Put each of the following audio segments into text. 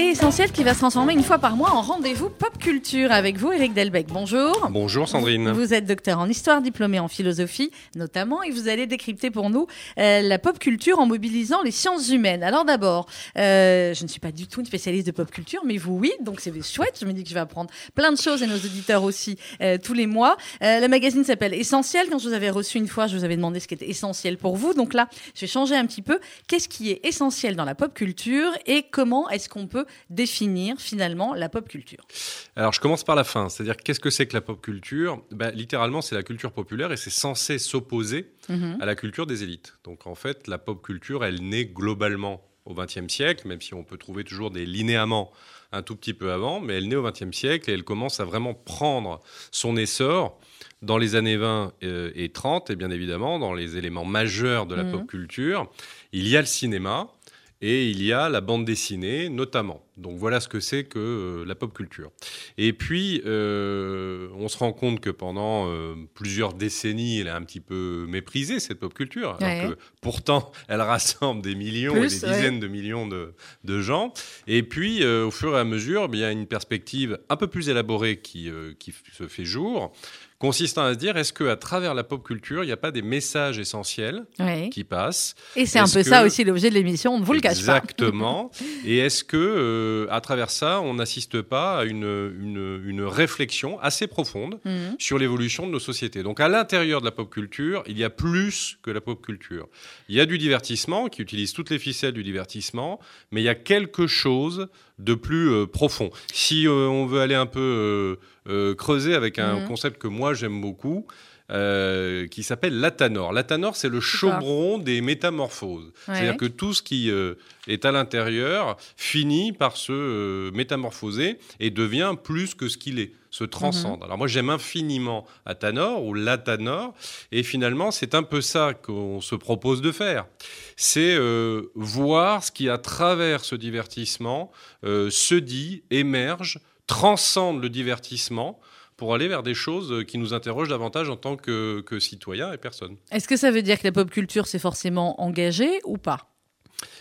Et Essentiel qui va se transformer une fois par mois en rendez-vous pop culture avec vous, Eric Delbecq. Bonjour. Bonjour Sandrine. Vous êtes docteur en histoire, diplômé en philosophie notamment, et vous allez décrypter pour nous euh, la pop culture en mobilisant les sciences humaines. Alors d'abord, euh, je ne suis pas du tout une spécialiste de pop culture, mais vous oui, donc c'est chouette. Je me dis que je vais apprendre plein de choses et nos auditeurs aussi euh, tous les mois. le magazine s'appelle Essentiel. Quand je vous avais reçu une fois, je vous avais demandé ce qui était essentiel pour vous. Donc là, je vais changer un petit peu. Qu'est-ce qui est essentiel dans la pop culture et comment est-ce qu'on peut définir finalement la pop culture Alors je commence par la fin, c'est-à-dire qu'est-ce que c'est que la pop culture? Ben, Littéralement c'est la culture populaire et c'est censé s'opposer mhm. à la culture des élites. Donc en fait la pop culture elle naît globalement au XXe siècle, même si on peut trouver toujours des linéaments un tout petit peu avant, mais elle naît au XXe siècle et elle commence à vraiment prendre son essor dans les années 20 euh, et 30, et bien évidemment dans les éléments majeurs de la mhm. pop culture. Il y a le cinéma, et il y a la bande dessinée notamment. Donc voilà ce que c'est que euh, la pop culture. Et puis, euh, on se rend compte que pendant euh, plusieurs décennies, elle est un petit peu méprisée, cette pop culture. Alors que pourtant, elle rassemble des millions et des dizaines de millions de, de, gens. Et puis, au fur et à mesure, il y a une perspective un peu plus élaborée qui, qui se fait jour consistant à se dire est-ce qu'à travers la pop culture, il n'y a pas des messages essentiels qui passent? Et c'est un peu ça aussi l'objet de l'émission, on ne vous le cache pas. Exactement. et est-ce que euh, à travers ça, on n'assiste pas à une, une, réflexion assez profonde mhm. sur l'évolution de nos sociétés? Donc à l'intérieur de la pop culture, il y a plus que la pop culture. Il y a du divertissement qui utilise toutes les ficelles du divertissement, mais il y a quelque chose de plus euh, profond. Si euh, on veut aller un peu euh, creuser avec un mhm. concept que moi j'aime beaucoup, qui s'appelle l'athanor. L'athanor, c'est le chaudron des métamorphoses. C'est-à-dire que tout ce qui est à l'intérieur finit par se métamorphoser et devient plus que ce qu'il est, se transcende. Mhm. Alors moi, j'aime infiniment Athanor ou l'athanor, et finalement, c'est un peu ça qu'on se propose de faire. C'est voir ce qui, à travers ce divertissement, euh, se dit, émerge, transcende le divertissement pour aller vers des choses qui nous interrogent davantage en tant que, citoyens et personnes. Est-ce que ça veut dire que la pop culture, c'est forcément engagé ou pas?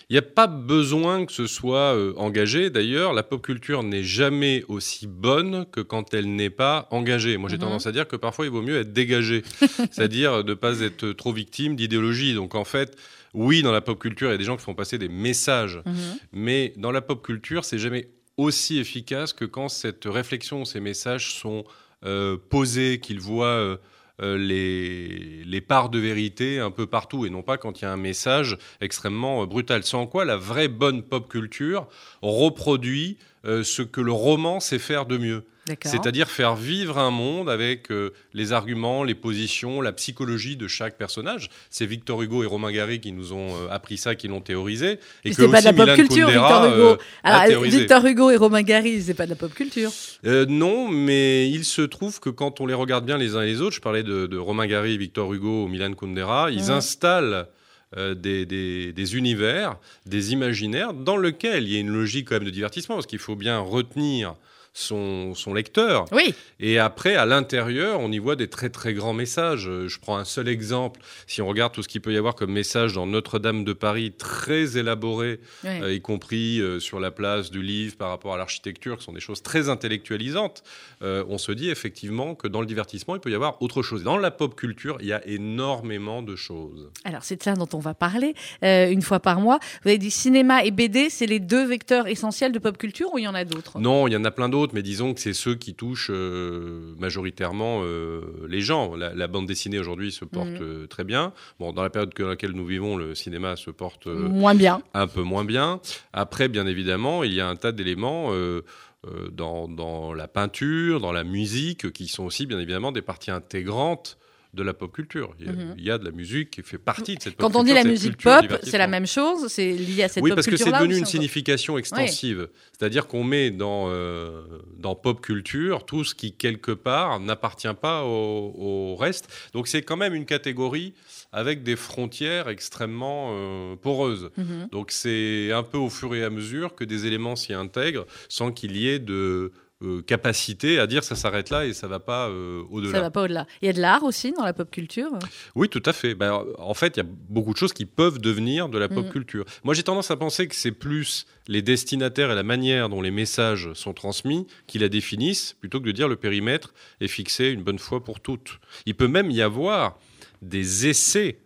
Il n'y a pas besoin que ce soit euh, engagé. D'ailleurs, la pop culture n'est jamais aussi bonne que quand elle n'est pas engagée. Moi, j'ai mhm. tendance à dire que parfois, il vaut mieux être dégagé, c'est-à-dire de ne pas être trop victime d'idéologie. Donc, en fait, oui, dans la pop culture, il y a des gens qui font passer des messages, mhm. mais dans la pop culture, c'est jamais aussi efficace que quand cette réflexion, ces messages sont euh, posés, qu'ils voient euh, euh, les, les, parts de vérité un peu partout, et non pas quand il y a un message extrêmement brutal. Sans quoi la vraie bonne pop culture reproduit ce que le roman sait faire de mieux. C'est-à-dire faire vivre un monde avec euh, les arguments, les positions, la psychologie de chaque personnage. C'est Victor Hugo et Romain Gary qui nous ont euh, appris ça, qui l'ont théorisé. Et que pas de la pop culture, Victor Hugo. Euh, Victor Hugo et Romain Gary, c'est pas de la pop culture. non, mais il se trouve que quand on les regarde bien les uns et les autres, je parlais de, Romain Gary, Victor Hugo, Milan Kundera, ils installent des, des, des, univers, des imaginaires dans lesquels il y a une logique quand même de divertissement, parce qu'il faut bien retenir son, lecteur. Oui. Et après, à l'intérieur, on y voit des très très grands messages. Je prends un seul exemple. Si on regarde tout ce qu'il peut y avoir comme message dans Notre-Dame de Paris, très élaboré, euh, y compris euh, sur la place du livre par rapport à l'architecture, qui sont des choses très intellectualisantes, euh, on se dit effectivement que dans le divertissement, il peut y avoir autre chose. Dans la pop culture, il y a énormément de choses. Alors, c'est de ça dont on va parler une fois par mois. Vous avez dit cinéma et BD, c'est les deux vecteurs essentiels de pop culture ou il y en a d'autres? Non, il y en a plein d'autres mais disons que c'est ceux qui touchent euh, majoritairement euh, les gens. La, bande dessinée aujourd'hui se porte mhm. euh, très bien. Bon, dans la période dans laquelle nous vivons, le cinéma se porte moins bien. Un peu moins bien. Après, bien évidemment, il y a un tas d'éléments. Dans, dans, la peinture, dans la musique, qui sont aussi bien évidemment des parties intégrantes de la pop culture. Mhm. Il y, a, de la musique qui fait partie de cette pop Quand on dit la musique pop, c'est la même chose C'est lié à cette oui, pop culture Oui, parce que c'est devenu une signification extensive. C'est-à-dire qu'on met dans, euh, dans pop culture tout ce qui, quelque part, n'appartient pas au, reste. Donc c'est quand même une catégorie avec des frontières extrêmement euh, poreuses. Mhm. Donc c'est un peu au fur et à mesure que des éléments s'y intègrent sans qu'il y ait de euh, capacité à dire ça s'arrête là et ça va pas euh, Ça au-delà. va pas au-delà. Il y a de l'art aussi dans la pop culture. Oui, tout à fait. Ben, en fait, il y a beaucoup de choses qui peuvent devenir de la pop Mhm. culture. Moi, j'ai tendance à penser que c'est plus les destinataires et la manière dont les messages sont transmis qui la définissent, plutôt que de dire le périmètre est fixé une bonne fois pour toutes. Il peut même y avoir des essais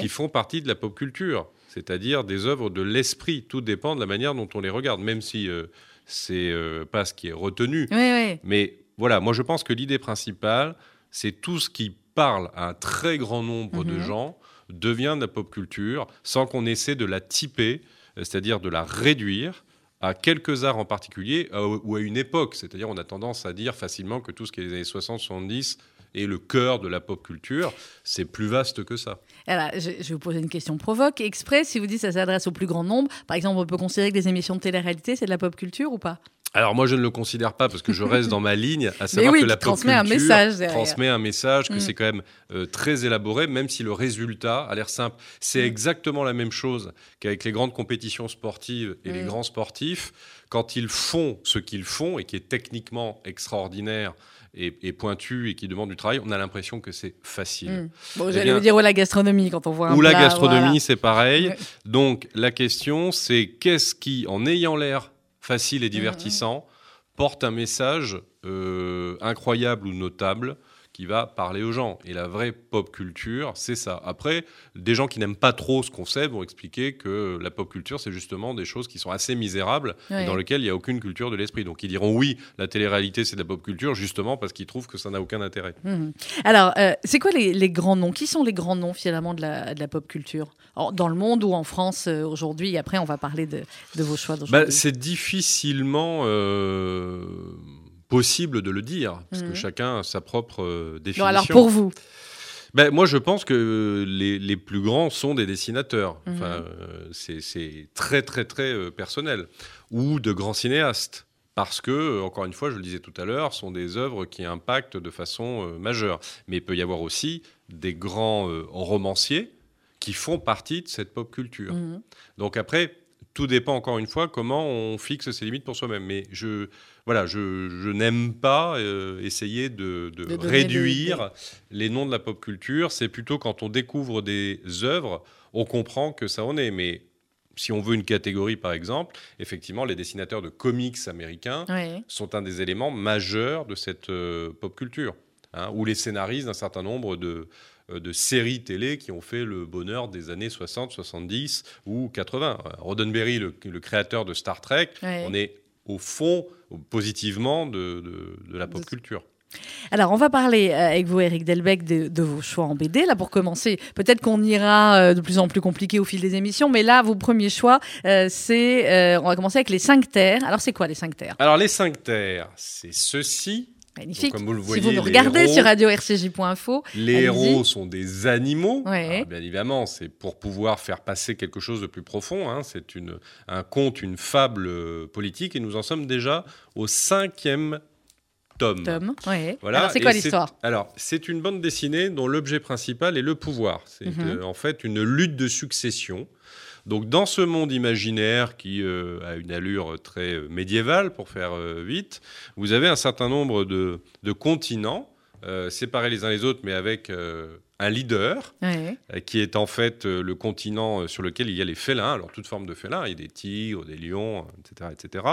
qui font partie de la pop culture, c'est-à-dire des œuvres de l'esprit. Tout dépend de la manière dont on les regarde, même si euh, c'est euh, pas ce qui est retenu. Oui, oui. Mais voilà, moi je pense que l'idée principale, c'est tout ce qui parle à un très grand nombre de Mhm. gens devient de la pop culture sans qu'on essaie de la typer, euh, c'est-à-dire de la réduire à quelques arts en particulier euh, ou à une époque. C'est-à-dire on a tendance à dire facilement que tout ce qui est les années 60-70 est le cœur de la pop culture. C'est plus vaste que ça. Alors, je, je vais vous poser une question provoque. Exprès, si vous dites que ça s'adresse au plus grand nombre, par exemple, on peut considérer que des émissions de télé-réalité, c'est de la pop culture ou pas? Alors moi je ne le considère pas parce que je reste dans ma ligne, à savoir oui, que la pop transmet un culture message derrière. transmet un message, que Mm. c'est quand même euh, très élaboré, même si le résultat a l'air simple. C'est Mm. exactement la même chose qu'avec les grandes compétitions sportives et les Mm. grands sportifs. Quand ils font ce qu'ils font et qui est techniquement extraordinaire et, et pointu et qui demande du travail, on a l'impression que c'est facile. Hmm. Bon, Eh j'allais vous dire ou la gastronomie quand on voit un Ou la gastronomie, voilà. c'est pareil. Donc la question, c'est qu'est-ce qui, en ayant l'air facile Mm, et divertissant, porte un message euh, incroyable ou notable qui va parler aux gens. Et la vraie pop culture, c'est ça. Après, des gens qui n'aiment pas trop ce qu'on sait vont expliquer que la pop culture, c'est justement des choses qui sont assez misérables Ouais. et dans lesquelles il n'y a aucune culture de l'esprit. Donc ils diront oui, la télé-réalité, c'est de la pop culture, justement parce qu'ils trouvent que ça n'a aucun intérêt. Mhm. Alors, euh, c'est quoi les, les grands noms? Qui sont les grands noms finalement de la, de la pop culture? Dans le monde ou en France euh, aujourd'hui? Après, on va parler de, de vos choix Bah, c'est difficilement euh, possible de le dire, parce Mhm. que chacun a sa propre euh, Non, définition. alors pour vous Ben, moi, je pense que les, les plus grands sont des dessinateurs. Mhm. Enfin, euh, c'est- très, très, très euh, personnel. Ou de grands cinéastes. Parce que, encore une fois, je le disais tout à l'heure, sont des œuvres qui impactent de façon euh, majeure. Mais il peut y avoir aussi des grands euh, romanciers qui font partie de cette pop culture. Mhm. Donc après, tout dépend encore une fois comment on fixe ses limites pour soi-même. Mais je, voilà, je, je n'aime pas euh, essayer de, de De donner réduire les noms de la pop culture. C'est plutôt quand on découvre des œuvres, on comprend que ça en est. Mais si on veut une catégorie, par exemple, effectivement, les dessinateurs de comics américains Ouais. sont un des éléments majeurs de cette euh, pop culture. hein, ou les scénaristes d'un certain nombre de, euh, de séries télé qui ont fait le bonheur des années 60, 70 ou 80. Euh, Roddenberry, le, le créateur de Star Trek, Ouais. on est au fond, positivement, de, de- de la pop culture. Alors, on va parler euh, avec vous, Eric Delbecq, de, de vos choix en BD. Là, pour commencer, peut-être qu'on ira euh, de plus en plus compliqué au fil des émissions, mais là, vos premiers choix, euh, c'est. euh, on va commencer avec les cinq terres. Alors, c'est quoi les cinq terres? Alors, les cinq terres, c'est ceci. Magnifique. Donc, comme vous le si voyez, vous nous regardez héros- sur radio-rcj.info, Les héros sont des animaux. Ouais. Alors, bien évidemment, c'est pour pouvoir faire passer quelque chose de plus profond. hein. C'est une, un conte, une fable euh, politique, et nous en sommes déjà au cinquième tome. Tom. Ouais. Voilà, Alors, c'est et quoi l'histoire? Alors, c'est une bande dessinée dont l'objet principal est le pouvoir. C'est Mhm. euh, en fait une lutte de succession. Donc, dans ce monde imaginaire qui euh, a une allure très euh, médiévale, pour faire euh, vite, vous avez un certain nombre de, de continents euh, séparés les uns les autres, mais avec un leader Ouais. qui est en fait le continent sur lequel il y a les félins, alors toute forme de félins, il y a des tigres, des lions, etc., etc.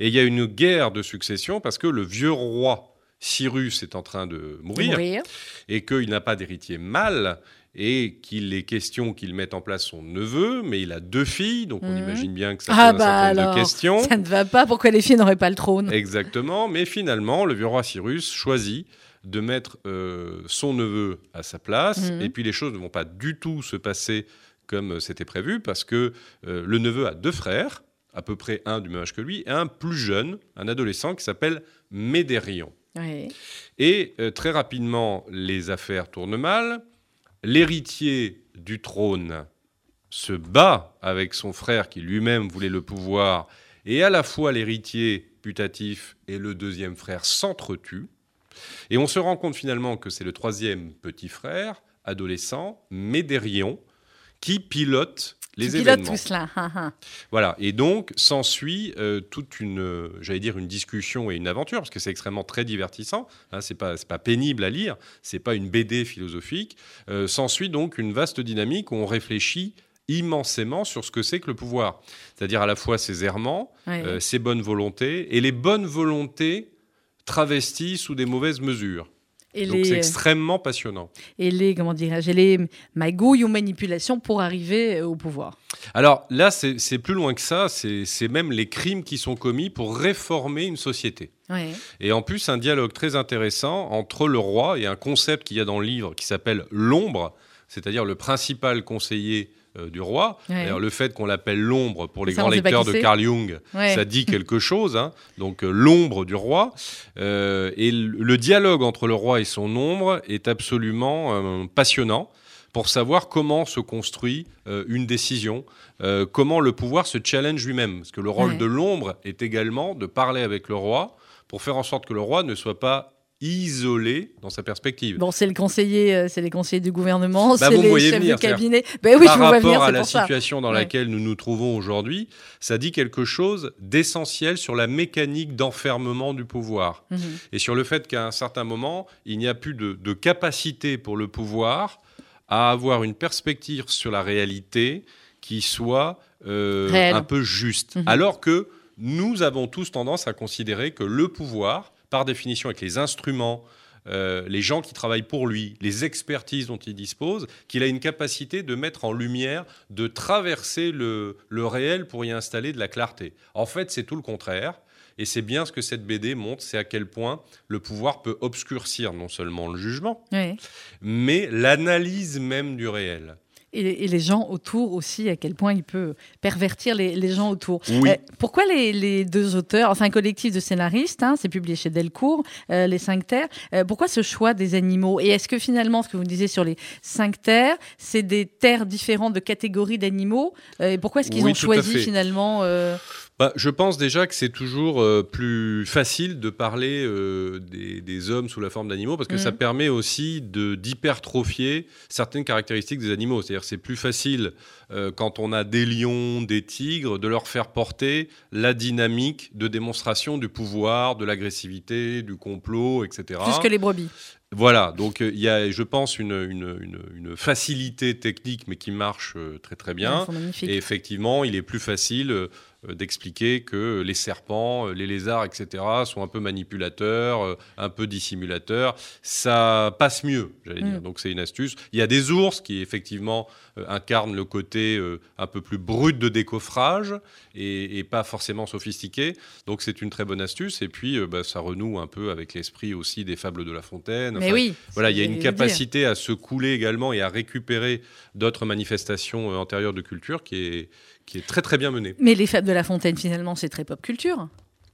Et il y a une guerre de succession parce que le vieux roi Cyrus est en train de mourir Mourir. et qu'il n'a pas d'héritier mâle et qu'il est question qu'il mette en place son neveu, mais il a deux filles, donc on Mhm. imagine bien que ça Ah pose bah un certain alors, de questions. Ça ne va pas. Pourquoi les filles n'auraient pas le trône? Exactement, mais finalement, le vieux roi Cyrus choisit de mettre euh, son neveu à sa place, Mhm. et puis les choses ne vont pas du tout se passer comme euh, c'était prévu, parce que euh, le neveu a deux frères, à peu près un du même âge que lui, et un plus jeune, un adolescent qui s'appelle Médérion. Et euh, très rapidement, les affaires tournent mal. L'héritier du trône se bat avec son frère qui lui-même voulait le pouvoir, et à la fois l'héritier putatif et le deuxième frère s'entretuent. Et on se rend compte finalement que c'est le troisième petit frère, adolescent, Médérion, qui pilote les Qui événements. tout cela. hein, hein. Voilà, et donc s'ensuit euh, toute une, euh, j'allais dire une discussion et une aventure, parce que c'est extrêmement très divertissant. Hein, c'est pas, pas pénible à lire, c'est pas une BD philosophique. Euh, s'ensuit donc une vaste dynamique où on réfléchit immensément sur ce que c'est que le pouvoir, c'est-à-dire à la fois ses errements, ses bonnes volontés et les bonnes volontés travesties sous des mauvaises mesures. Et, Donc c'est les, extrêmement passionnant. et les, comment dirais-je, les magouilles ou manipulations pour arriver euh, au pouvoir. Alors là, c'est plus loin que ça, c'est c'est même les crimes qui sont commis pour réformer une société. Ouais. Et en plus, un dialogue très intéressant entre le roi et un concept qu'il y a dans le livre qui s'appelle l'ombre, c'est-à-dire le principal conseiller euh, du roi. Ouais. Le fait qu'on l'appelle l'ombre pour les Ça, grands lecteurs de. Carl Jung, Ouais. ça dit quelque chose. hein. Donc, euh, l'ombre du roi. Euh, et le, dialogue entre le roi et son ombre est absolument passionnant pour savoir comment se construit euh, une décision, euh, comment le pouvoir se challenge lui-même. Parce que le rôle Ouais. de l'ombre est également de parler avec le roi pour faire en sorte que le roi ne soit pas isolé dans sa perspective. Bon, c'est le conseiller, euh, c'est les conseillers du gouvernement, Bah, c'est les chefs venir, de cabinet. Ben oui, Par je vous rapport venir, à la ça. situation dans Ouais. laquelle nous nous trouvons aujourd'hui, ça dit quelque chose d'essentiel sur la mécanique d'enfermement du pouvoir Mhm. et sur le fait qu'à un certain moment, il n'y a plus de, de capacité pour le pouvoir à avoir une perspective sur la réalité qui soit euh, un peu juste. Mhm. Alors que nous avons tous tendance à considérer que le pouvoir, par définition, avec les instruments, euh, les gens qui travaillent pour lui, les expertises dont il dispose, qu'il a une capacité de mettre en lumière, de traverser le, le réel pour y installer de la clarté. En fait, c'est tout le contraire. Et c'est bien ce que cette BD montre, c'est à quel point le pouvoir peut obscurcir non seulement le jugement, mais l'analyse même du réel. Et, et les gens autour aussi, à quel point il peut pervertir les, les gens autour. Oui. Euh, pourquoi les, les deux auteurs, enfin un collectif de scénaristes, hein, c'est publié chez Delcourt, euh, les cinq terres, euh, pourquoi ce choix des animaux? Et est-ce que finalement, ce que vous disiez sur les cinq terres, c'est des terres différentes de catégories d'animaux? Et pourquoi est-ce qu'ils Oui, ont choisi finalement Bah, je pense déjà que c'est toujours euh, plus facile de parler euh, des, des hommes sous la forme d'animaux parce que Mhm. ça permet aussi d'hypertrophier certaines caractéristiques des animaux. C'est-à-dire c'est plus facile euh, quand on a des lions, des tigres, de leur faire porter la dynamique de démonstration du pouvoir, de l'agressivité, du complot, etc. plus que les brebis Voilà, donc il y a, je pense, une, une, une, une facilité technique, mais qui marche très très bien. Et effectivement, il est plus facile d'expliquer que les serpents, euh, les lézards, etc., sont un peu manipulateurs, euh, un peu dissimulateurs. Ça passe mieux, j'allais Mm. dire. Donc c'est une astuce. Il y a des ours qui, effectivement, euh, incarnent le côté euh, un peu plus brut de décoffrage et, et pas forcément sophistiqué. Donc c'est une très bonne astuce. Et puis, euh, bah, ça renoue un peu avec l'esprit aussi des fables de La Fontaine. Mais oui. voilà, il y a une dire. capacité à se couler également et à récupérer d'autres manifestations antérieures de culture qui est, qui est très très bien menée. Mais les fables de La Fontaine, finalement, c'est très pop culture.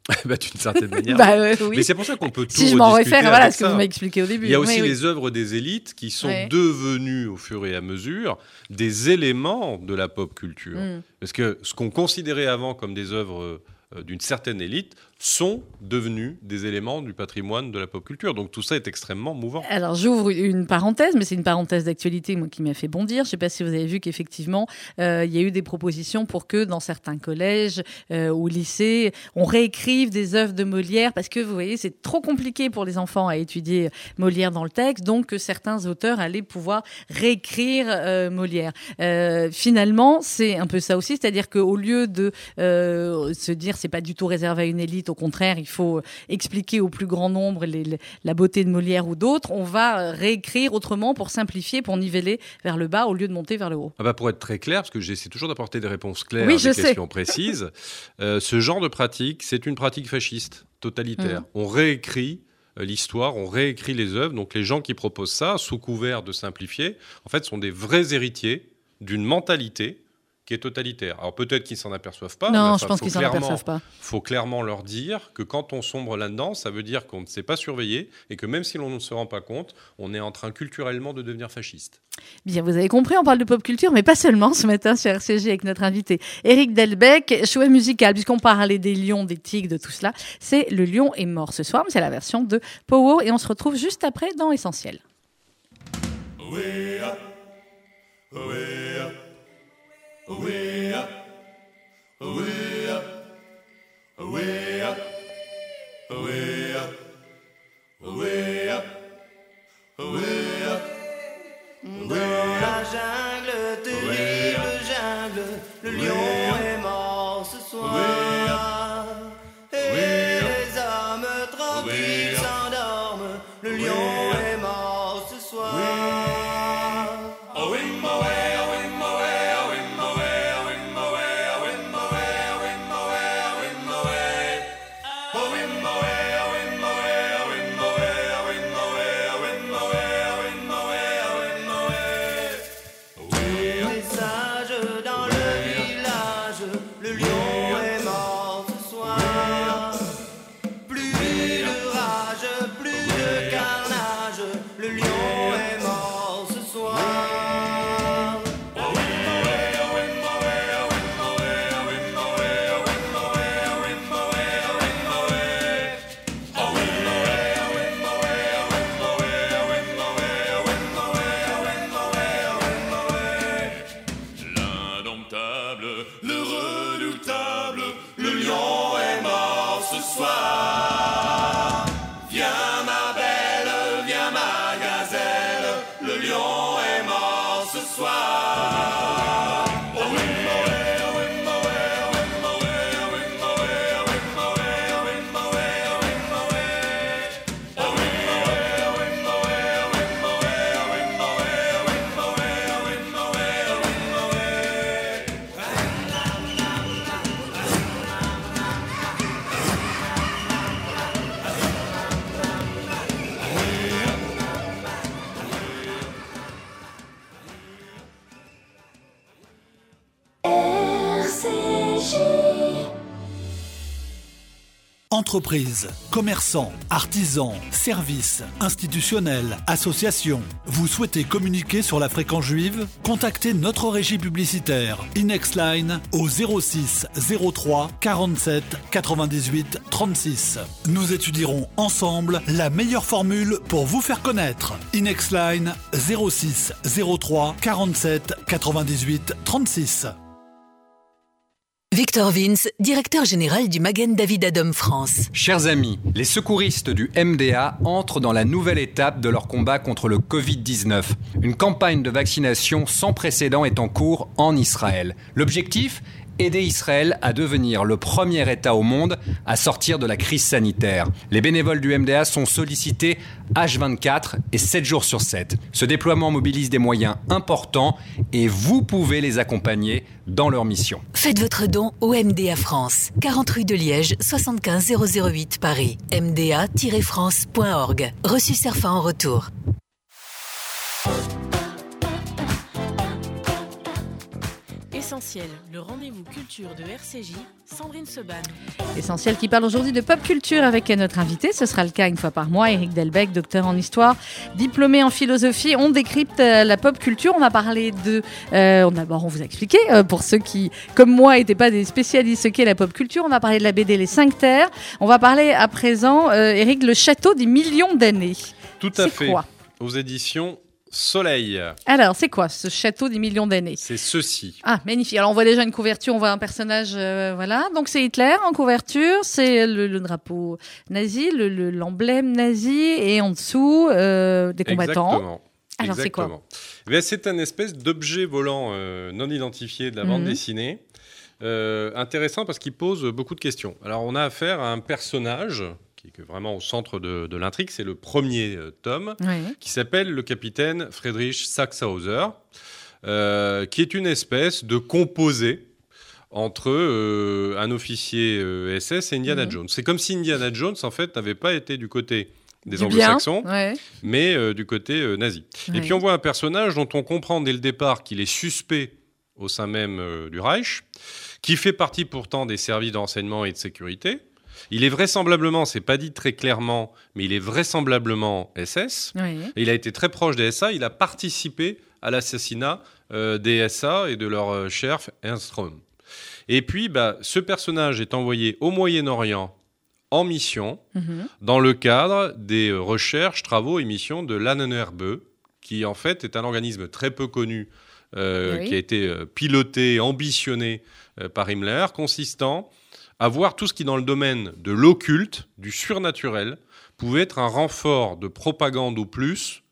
bah, D'une certaine manière. Bah euh, oui. Mais c'est pour ça qu'on peut tout Si je m'en réfère voilà ce que vous m'avez expliqué au début. Il y a aussi Oui, oui. les œuvres des élites qui sont Ouais. devenues au fur et à mesure des éléments de la pop culture. Mm. Parce que ce qu'on considérait avant comme des œuvres euh, d'une certaine élite sont devenus des éléments du patrimoine de la pop culture. Donc tout ça est extrêmement mouvant. Alors j'ouvre une parenthèse, mais c'est une parenthèse d'actualité qui m'a fait bondir. Je ne sais pas si vous avez vu qu'effectivement, euh, il y a eu des propositions pour que dans certains collèges euh, ou lycées, on réécrive des œuvres de Molière, parce que vous voyez, c'est trop compliqué pour les enfants à étudier Molière dans le texte, donc que certains auteurs allaient pouvoir réécrire euh, Molière. Euh, finalement, c'est un peu ça aussi, c'est-à-dire qu'au lieu de euh, se dire c'est pas du tout réservé à une élite, au contraire, il faut expliquer au plus grand nombre les- les- la beauté de Molière ou d'autres, on va euh, réécrire autrement pour simplifier, pour niveler vers le bas au lieu de monter vers le haut. Ah bah pour être très clair, parce que j'essaie toujours d'apporter des réponses claires Oui, à des sais. questions précises, euh, ce genre de pratique, c'est une pratique fasciste, totalitaire. Mhm. On réécrit euh, l'histoire, on réécrit les œuvres. Donc les gens qui proposent ça, sous couvert de simplifier, en fait, sont des vrais héritiers d'une mentalité qui est totalitaire. Alors peut-être qu'ils s'en aperçoivent pas. mais non, je pense faut qu'ils s'en clairement- aperçoivent pas. faut clairement leur dire que quand on sombre là-dedans, ça veut dire qu'on ne s'est pas surveillé et que même si l'on ne se rend pas compte, on est en train culturellement de devenir fasciste. Bien, vous avez compris, on parle de pop culture, mais pas seulement ce matin sur RCG avec notre invité Eric Delbecq, choix musical, puisqu'on parlait des lions, des tigres, de tout cela. C'est Le lion est mort ce soir, mais c'est la version de Power et on se retrouve juste après dans Essentiel. Way up, way up, way up, way up, way up, way up. Dans la jungle, terrible jungle, le lion est mort ce soir. Entreprises, commerçants, artisans, services, institutionnels, associations. Vous souhaitez communiquer sur la fréquence juive? Contactez notre régie publicitaire Inexline au 06 03 47 98 36. Nous étudierons ensemble la meilleure formule pour vous faire connaître. Inexline 06 03 47 98 36. Victor Vince, directeur général du Magen David Adom France. Chers amis, les secouristes du MDA entrent dans la nouvelle étape de leur combat contre le Covid-19. Une campagne de vaccination sans précédent est en cours en Israël. L'objectif? Aider Israël à devenir le premier État au monde à sortir de la crise sanitaire. Les bénévoles du MDA sont sollicités H24 et 7 jours sur 7. Ce déploiement mobilise des moyens importants et vous pouvez les accompagner dans leur mission. Faites votre don au MDA France, 40 rue de Liège, 75 008 Paris. MDA-France.org. Reçu Serfa en retour. Essentiel, le rendez-vous culture de RCJ, Sandrine Seban. Essentiel qui parle aujourd'hui de pop culture avec notre invité. Ce sera le cas une fois par mois. Eric Delbecq, docteur en histoire, diplômé en philosophie. On décrypte euh, la pop culture. On va parler de. Euh, D'abord, on vous a expliqué, euh, pour ceux qui, comme moi, n'étaient pas des spécialistes, ce qu'est la pop culture. On va parler de la BD Les Cinq Terres. On va parler à présent, euh, Eric, le château des millions d'années. Tout à fait. quoi? Aux éditions Soleil. Alors, c'est quoi ce château des millions d'années? C'est ceci. Ah, magnifique. Alors, on voit déjà une couverture, on voit un personnage, euh, voilà. Donc, c'est Hitler en couverture, c'est le, le drapeau nazi, le- le- l'emblème nazi, et en dessous, euh, des combattants. Exactement. Alors, c'est quoi? Eh C'est un espèce d'objet volant euh, non identifié de la bande Mhm. dessinée. Intéressant parce qu'il pose beaucoup de questions. Alors, on a affaire à un personnage qui est vraiment au centre de, de l'intrigue. C'est le premier euh, tome Ouais. qui s'appelle le capitaine Friedrich Sachshauser, euh, qui est une espèce de composé entre euh, un officier SS et Indiana Mhm. Jones. C'est comme si Indiana Jones, en fait, n'avait pas été du côté des anglo-saxons, Ouais. mais du côté nazi. Et puis on voit un personnage dont on comprend dès le départ qu'il est suspect au sein même du Reich, qui fait partie pourtant des services de renseignement et de sécurité. Il est vraisemblablement, c'est pas dit très clairement, mais il est vraisemblablement SS. Et il a été très proche des SA. Il a participé à l'assassinat euh, des SA et de leur euh, chef Ernst Röhm. Et puis, bah, ce personnage est envoyé au Moyen-Orient en mission Mhm. dans le cadre des euh, recherches, travaux et missions de l'ANNRBE, qui en fait est un organisme très peu connu euh, Oui. qui a été piloté, ambitionné par Himmler, consistant à voir tout ce qui, dans le domaine de l'occulte, du surnaturel, pouvait être un renfort de propagande ou plus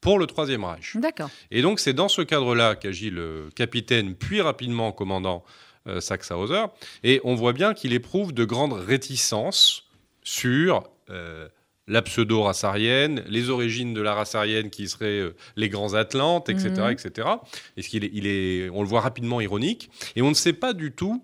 pour le Troisième Reich. D'accord. Et donc, c'est dans ce cadre-là qu'agit le capitaine, puis rapidement commandant euh, Sachsenhauser. Et on voit bien qu'il éprouve de grandes réticences sur euh, la pseudo-race aryenne, les origines de la race aryenne qui seraient euh, les grands Atlantes, etc. Mhm. etc. Et ce qu'il est, il est, on le voit rapidement ironique. Et on ne sait pas du tout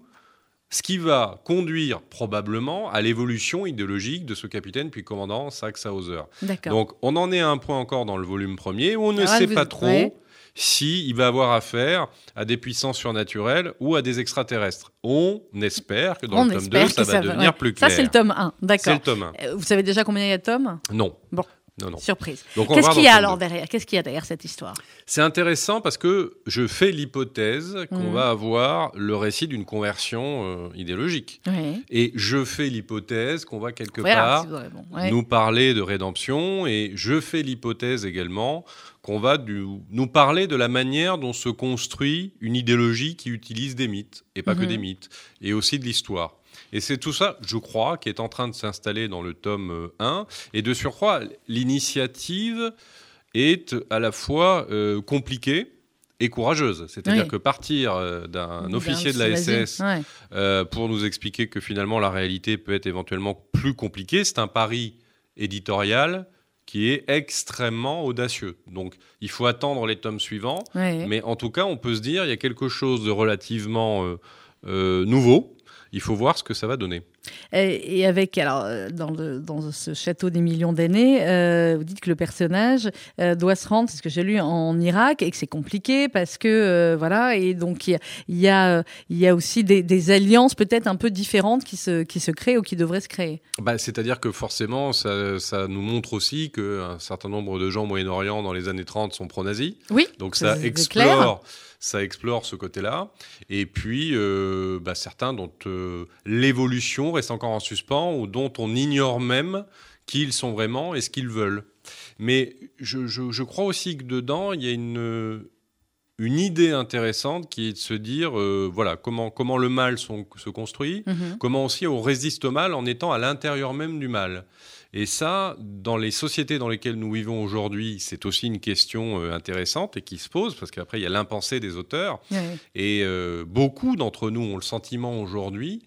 ce qui va conduire probablement à l'évolution idéologique de ce capitaine puis commandant Sachsenhauser. D'accord. Donc, on en est à un point encore dans le volume premier où on ne Alors sait vous- pas trop ouais. si il va avoir affaire à des puissances surnaturelles ou à des extraterrestres. On espère que dans On le tome espère 2, ça va devenir ouais. plus clair. Ça, c'est le tome 1. C'est D'accord. le tome 1. Euh, Vous savez déjà combien il y a de tomes? Non. Bon. Non, non. Surprise. Qu'est-ce qu'il y a alors 2. derrière? Qu'est-ce qu'il y a derrière cette histoire? C'est intéressant parce que je fais l'hypothèse qu'on Mhm. va avoir le récit d'une conversion euh, idéologique. Oui. Et je fais l'hypothèse qu'on va quelque part bon. Ouais. nous parler de rédemption et je fais l'hypothèse également qu'on va du- nous parler de la manière dont se construit une idéologie qui utilise des mythes et pas que Mhm. des mythes et aussi de l'histoire. Et c'est tout ça, je crois, qui est en train de s'installer dans le tome euh, 1. Et de surcroît, l'initiative est à la fois euh, compliquée et courageuse. C'est-à-dire Oui. que partir euh, d'un officier de la. SS Ouais. euh, pour nous expliquer que finalement la réalité peut être éventuellement plus compliquée. C'est un pari éditorial qui est extrêmement audacieux. Donc il faut attendre les tomes suivants, Ouais. mais en tout cas on peut se dire il y a quelque chose de relativement euh, euh, nouveau. Il faut voir ce que ça va donner. Et, et avec, alors, euh, dans, le, dans ce château des millions d'années, euh, vous dites que le personnage euh, doit se rendre, c'est ce que j'ai lu, en Irak, et que c'est compliqué parce que, euh, voilà, et donc il y a, il y a, il y a aussi des, des alliances peut-être un peu différentes qui se, qui se créent ou qui devraient se créer. Bah, C'est-à-dire que forcément, ça, ça nous montre aussi qu'un certain nombre de gens au Moyen-Orient dans les années 30 sont pro-nazis. Oui, Donc Ça, explore, clair. Ça explore ce côté-là. Et puis euh, bah, certains dont euh, l'évolution reste encore en suspens ou dont on ignore même qui ils sont vraiment et ce qu'ils veulent. Mais je, je- je crois aussi que dedans il y a une une idée intéressante qui est de se dire euh, voilà comment comment le mal son- se construit Mhm. comment aussi on résiste au mal en étant à l'intérieur même du mal. Et ça, dans les sociétés dans lesquelles nous vivons aujourd'hui, c'est aussi une question euh, intéressante et qui se pose, parce qu'après, il y a l'impensé des auteurs. Et euh, beaucoup d'entre nous ont le sentiment aujourd'hui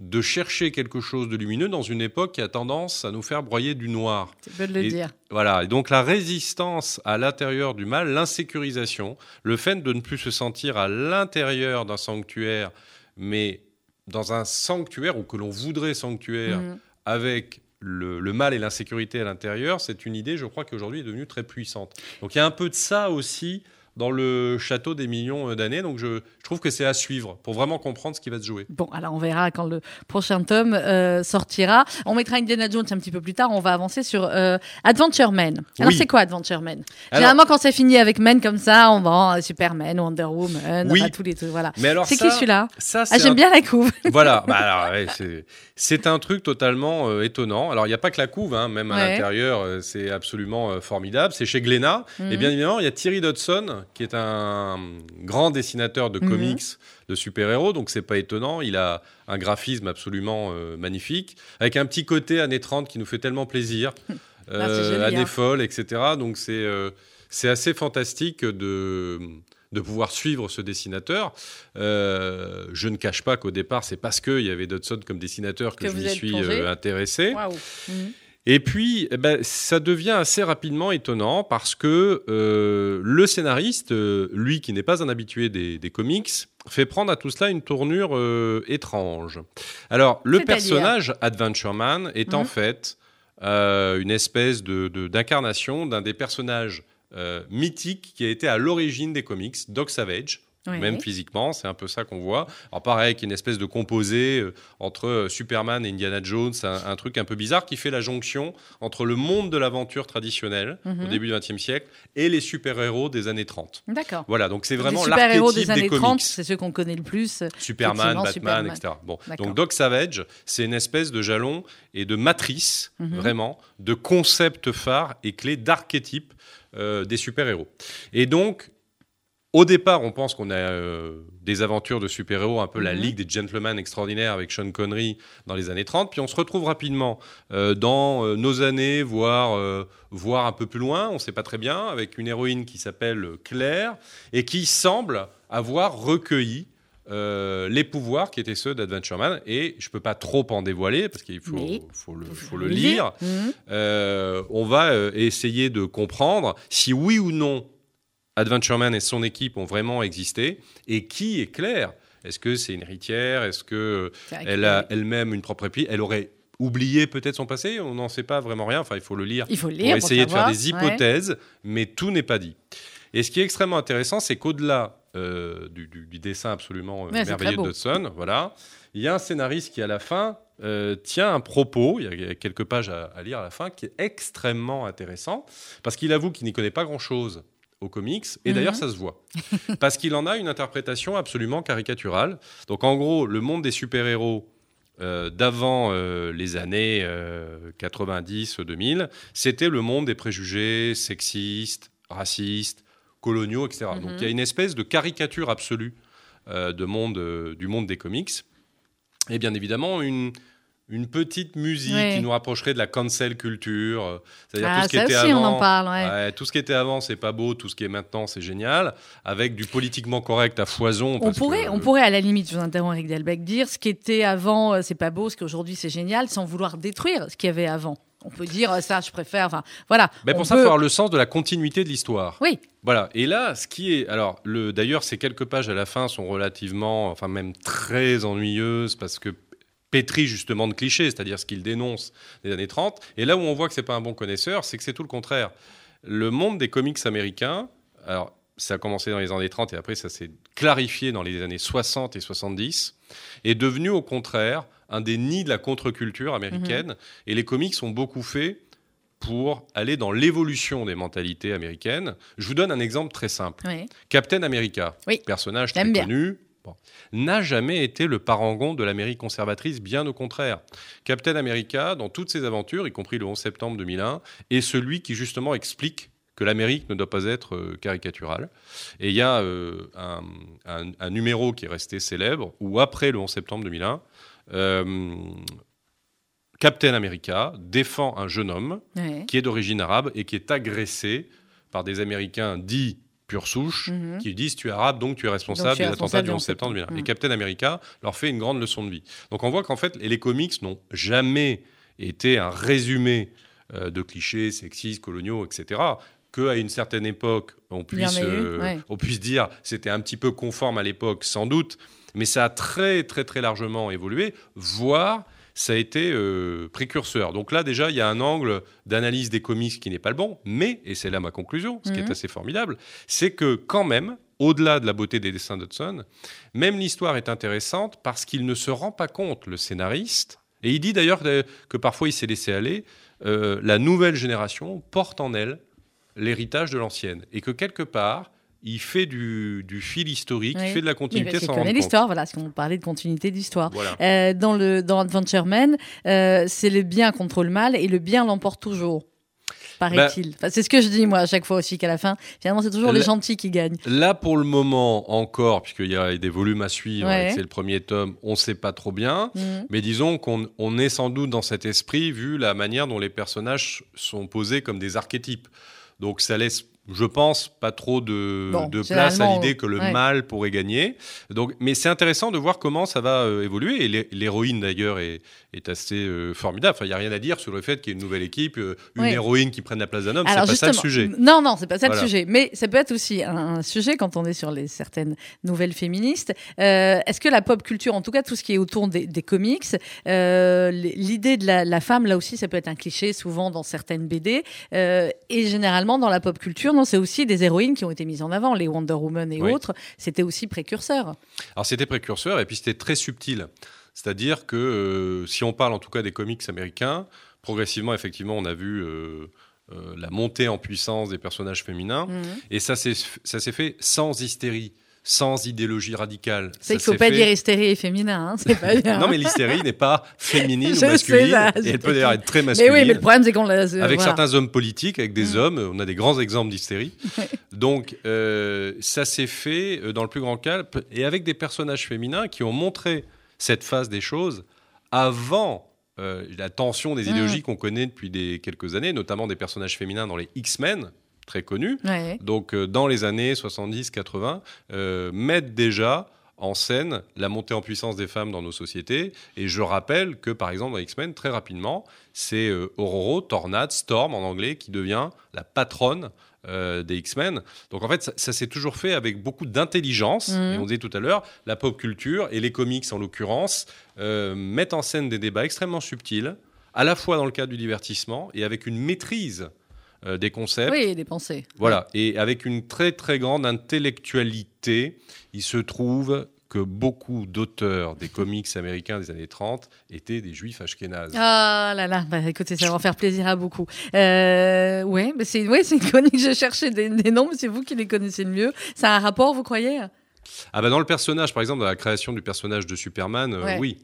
de chercher quelque chose de lumineux dans une époque qui a tendance à nous faire broyer du noir. C'est peu de le Et- dire. Voilà, et donc la résistance à l'intérieur du mal, l'insécurisation, le fait de ne plus se sentir à l'intérieur d'un sanctuaire, mais dans un sanctuaire ou que l'on voudrait sanctuaire Mhm. avec le, mal et l'insécurité à l'intérieur, c'est une idée, je crois, qui aujourd'hui est devenue très puissante. Donc il y a un peu de ça aussi dans le château des millions d'années, donc je, je trouve que c'est à suivre pour vraiment comprendre ce qui va se jouer. Bon, alors on verra quand le prochain tome euh, sortira. On mettra Indiana Jones un petit peu plus tard. On va avancer sur euh, Adventure Man. Alors Oui. c'est quoi Adventure Man Alors- Généralement, quand c'est fini avec Man comme ça, on vend euh, Superman, Wonder Woman, Oui. tous les trucs. Voilà. Mais alors C'est qui celui-là? ça, Ah, j'aime un- bien la couve. Voilà, bah ouais, c'est- un truc totalement euh, étonnant. Alors, il n'y a pas que la couve, hein, même à l'intérieur, euh, c'est absolument euh, formidable. C'est chez Glénat. Mhm. Et bien évidemment, il y a Thierry Dodson, qui est un grand dessinateur de Mhm. comics, de super-héros, donc c'est pas étonnant. Il a un graphisme absolument euh, magnifique, avec un petit côté années 30 qui nous fait tellement plaisir. Ah, c'est joli, années hein. folles, etc. Donc c'est euh, c'est assez fantastique de de pouvoir suivre ce dessinateur. Euh, je ne cache pas qu'au départ, c'est parce qu'il y avait Dodson comme dessinateur que, Que je m'y suis euh, intéressé. Mhm. Et puis, eh ben, ça devient assez rapidement étonnant parce que euh, le scénariste, euh, lui qui n'est pas un habitué des, des comics, fait prendre à tout cela une tournure euh, étrange. Alors, le personnage Adventure Man est en Mhm. fait une espèce de- de- d'incarnation d'un des personnages mythiques qui a été à l'origine des comics, Doc Savage. Oui. Même physiquement, c'est un peu ça qu'on voit. Alors pareil, qu'il y a une espèce de composé euh, entre euh, Superman et Indiana Jones, un, un truc un peu bizarre qui fait la jonction entre le monde de l'aventure traditionnel Mhm. au début du XXe siècle et les super-héros des années 30. D'accord. Voilà, donc c'est vraiment l'archétype des des, années comics. 30, c'est ceux qu'on connaît le plus. Superman, Effectivement, Batman, Superman. etc. Bon, donc Doc Savage, c'est une espèce de jalon et de matrice, Mhm. vraiment, de concept phare et clé d'archétype euh, des super-héros. Et donc, au départ, on pense qu'on a euh, des aventures de super-héros, un peu la Mhm. Ligue des Gentlemen extraordinaires avec Sean Connery dans les années 30, puis on se retrouve rapidement euh, dans euh, nos années, voire, voire un peu plus loin, on ne sait pas très bien, avec une héroïne qui s'appelle Claire et qui semble avoir recueilli euh, les pouvoirs qui étaient ceux d'Adventure Man. Et je ne peux pas trop en dévoiler parce qu'il faut, Oui. faut le, faut le lire. Mhm. Euh, on va essayer de comprendre si oui ou non Adventure Man et son équipe ont vraiment existé et qui est Claire? Est-ce que c'est une héritière? Est-ce que vrai elle a elle-même une propre épée Elle aurait oublié peut-être son passé? On n'en sait pas vraiment rien. Enfin, il faut le lire Il faut le pour lire. pour essayer de faire des Ouais. hypothèses, mais tout n'est pas dit. Et ce qui est extrêmement intéressant, c'est qu'au-delà euh, du, du- du dessin absolument euh, Ouais, merveilleux de. Hudson, voilà, il y a un scénariste qui, à la fin, euh, tient un propos, il y a- il y a quelques pages à, à lire à la fin, qui est extrêmement intéressant, parce qu'il avoue qu'il n'y connaît pas grand-chose aux comics, et d'ailleurs Mhm. ça se voit, parce qu'il en a une interprétation absolument caricaturale. Donc en gros, le monde des super-héros euh, d'avant euh, les années 90-2000, c'était le monde des préjugés sexistes, racistes, coloniaux, etc. Mhm. Donc il y a une espèce de caricature absolue euh, de monde, euh, du monde des comics. Et bien évidemment, une, une petite musique qui nous rapprocherait de la cancel culture. euh, C'est-à-dire Ah, tout ce qui ça était aussi, on avant. en parle. ouais. Ouais, tout ce qui était avant, c'est pas beau. Tout ce qui est maintenant, c'est génial. Avec du politiquement correct à foison. On pourrait, que- on pourrait à la limite, je vous interromps Eric Delbecq, dire ce qui était avant, euh, c'est pas beau, ce qu'aujourd'hui c'est génial, sans vouloir détruire ce qu'il y avait avant. On peut dire euh, ça, je préfère. Enfin, voilà. Mais On pour ça, il peut- faut avoir le sens de la continuité de l'histoire. Oui. Voilà. Et là, ce qui est. Alors, le, d'ailleurs, ces quelques pages à la fin sont relativement. Enfin, même très ennuyeuses parce que pétri justement de clichés, c'est-à-dire ce qu'il dénonce des années 30. Et là où on voit que c'est pas un bon connaisseur, c'est que c'est tout le contraire. Le monde des comics américains, alors ça a commencé dans les années 30 et après ça s'est clarifié dans les années 60 et 70, est devenu au contraire un des nids de la contre-culture américaine. Et les comics ont beaucoup fait pour aller dans l'évolution des mentalités américaines. Je vous donne un exemple très simple. Oui. Captain America, Oui. personnage très bien. connu, n'a jamais été le parangon de l'Amérique conservatrice, bien au contraire. Captain America, dans toutes ses aventures, y compris le 11 septembre 2001, est celui qui justement explique que l'Amérique ne doit pas être euh, caricaturale. Et il y a euh, un, un- un numéro qui est resté célèbre, où après le 11 septembre 2001, euh, Captain America défend un jeune homme Ouais. qui est d'origine arabe et qui est agressé par des Américains dits pure souche, Mhm. qui disent tu es arabe, donc tu es responsable Donc tu es des attentats du du 11 septembre 2001. Mhm. Et Captain America leur fait une grande leçon de vie. Donc on voit qu'en fait, les comics n'ont jamais été un résumé euh, de clichés sexistes, coloniaux, etc. Que à une certaine époque, on puisse, eu, euh, ouais. on puisse dire c'était un petit peu conforme à l'époque, sans doute, mais ça a très très très largement évolué, voire ça a été euh, précurseur. Donc là, déjà, il y a un angle d'analyse des comics qui n'est pas le bon, mais, et c'est là ma conclusion, ce qui est Mhm. assez formidable, c'est que quand même, au-delà de la beauté des dessins d'Hudson, même l'histoire est intéressante parce qu'il ne se rend pas compte, le scénariste, et il dit d'ailleurs que que parfois il s'est laissé aller, euh, la nouvelle génération porte en elle l'héritage de l'ancienne, et que quelque part, il fait du, du fil historique, Oui. il fait de la continuité sans connaît rendre l'histoire, voilà, parce qu'on parlait de continuité d'histoire. Voilà. Euh, dans, le, dans Adventure Man, euh, c'est le bien contre le mal et le bien l'emporte toujours, paraît-il. Enfin, c'est ce que je dis moi à chaque fois aussi qu'à la fin, finalement c'est toujours les La- gentils qui gagnent. Là, pour le moment, encore, puisqu'il y a des volumes à suivre, Ouais. c'est le premier tome, on ne sait pas trop bien. Mhm. Mais disons qu'on on est sans doute dans cet esprit, vu la manière dont les personnages sont posés comme des archétypes. Donc ça laisse, je pense, pas trop de, Bon, de place à l'idée que le ouais. mal pourrait gagner. Donc, mais c'est intéressant de voir comment ça va euh, évoluer. Et l'hé- l'héroïne, d'ailleurs, est, est assez euh, formidable. Enfin, il n'y a rien à dire sur le fait qu'il y ait une nouvelle équipe, euh, une Oui. héroïne qui prenne la place d'un homme. C'est pas ça le sujet. Non, non, c'est pas ça Voilà. le sujet. Mais ça peut être aussi un, un sujet quand on est sur les certaines nouvelles féministes. Euh, Est-ce que la pop culture, en tout cas tout ce qui est autour des, des comics, euh, l'idée de la, la femme, là aussi, ça peut être un cliché souvent dans certaines BD. Euh, et généralement dans la pop culture, non, c'est aussi des héroïnes qui ont été mises en avant, les Wonder Woman et Oui. autres. C'était aussi précurseur. Alors c'était précurseur et puis c'était très subtil. C'est-à-dire que euh, si on parle en tout cas des comics américains, progressivement effectivement on a vu euh, euh, la montée en puissance des personnages féminins Mhm. et ça s'est fait sans hystérie, sans idéologie radicale. C'est qu'il ne faut pas fait- dire hystérie et féminin, hein, c'est pas bien. Non, mais l'hystérie n'est pas féminine ou masculine. et elle peut d'ailleurs être très mais masculine. oui, mais le problème c'est qu'on l'a. avec voilà. certains hommes politiques, avec des Mm. hommes, on a des grands exemples d'hystérie. Donc, euh, ça s'est fait dans le plus grand calme et avec des personnages féminins qui ont montré cette phase des choses avant euh, la tension des Mm. idéologies qu'on connaît depuis des, quelques années, notamment des personnages féminins dans les X-Men, très connus. Ouais. Donc, euh, dans les années 70-80, euh, mettent déjà en scène la montée en puissance des femmes dans nos sociétés. Et je rappelle que, par exemple, dans X-Men, très rapidement, c'est euh, Ororo, Tornade, Storm en anglais, qui devient la patronne euh, des X-Men. Donc, en fait, ça, ça s'est toujours fait avec beaucoup d'intelligence. Mhm. Et on disait tout à l'heure, la pop culture et les comics, en l'occurrence, euh, mettent en scène des débats extrêmement subtils, à la fois dans le cadre du divertissement et avec une maîtrise euh, des concepts. Oui, des pensées. Voilà, et avec une très très grande intellectualité, il se trouve que beaucoup d'auteurs des comics américains des années 30 étaient des juifs ashkénazes. Ah là là, bah, écoutez, ça va en faire plaisir à beaucoup. Euh, ouais, mais c'est ouais, une chronique. Je cherchais des, des noms, mais c'est vous qui les connaissez le mieux. Ça a un rapport, vous croyez? Ah bah dans le personnage, par exemple, dans la création du personnage de Superman, euh, Ouais. oui.